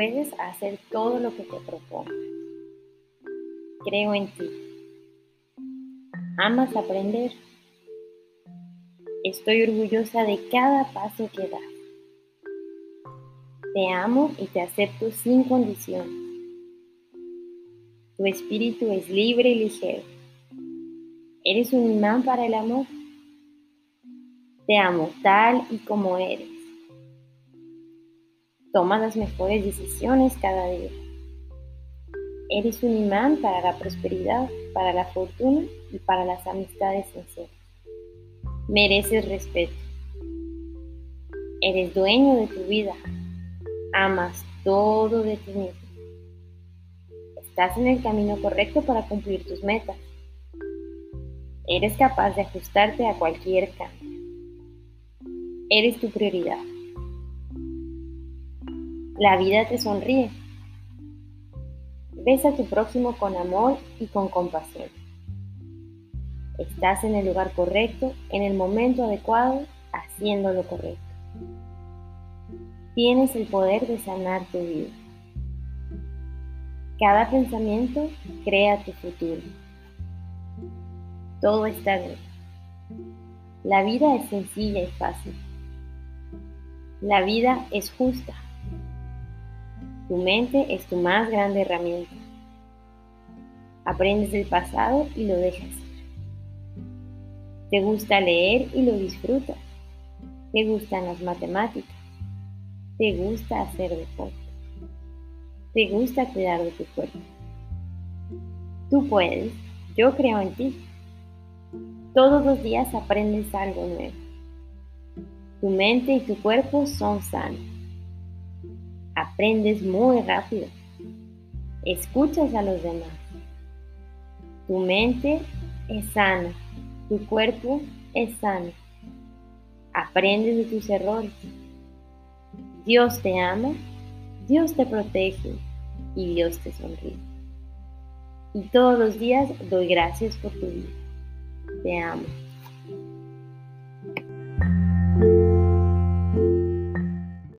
puedes hacer todo lo que te propongas. Creo en ti. Amas aprender. Estoy orgullosa de cada paso que das. Te amo y te acepto sin condición. Tu espíritu es libre y ligero. Eres un imán para el amor. Te amo tal y como eres. Toma las mejores decisiones cada día. Eres un imán para la prosperidad, para la fortuna y para las amistades sinceras. Mereces respeto. Eres dueño de tu vida. Amas todo de ti mismo. Estás en el camino correcto para cumplir tus metas. Eres capaz de ajustarte a cualquier cambio. Eres tu prioridad. La vida te sonríe. Ves a tu próximo con amor y con compasión. Estás en el lugar correcto, en el momento adecuado, haciendo lo correcto. Tienes el poder de sanar tu vida. Cada pensamiento crea tu futuro. Todo está bien. La vida es sencilla y fácil. La vida es justa. Tu mente es tu más grande herramienta. Aprendes del pasado y lo dejas. Te gusta leer y lo disfrutas. Te gustan las matemáticas. Te gusta hacer deporte. Te gusta cuidar de tu cuerpo. Tú puedes. Yo creo en ti. Todos los días aprendes algo nuevo. Tu mente y tu cuerpo son sanos aprendes muy rápido. Escuchas a los demás. Tu mente es sana, tu cuerpo es sano. Aprendes de tus errores. Dios te ama, Dios te protege y Dios te sonríe. Y todos los días doy gracias por tu vida. Te amo.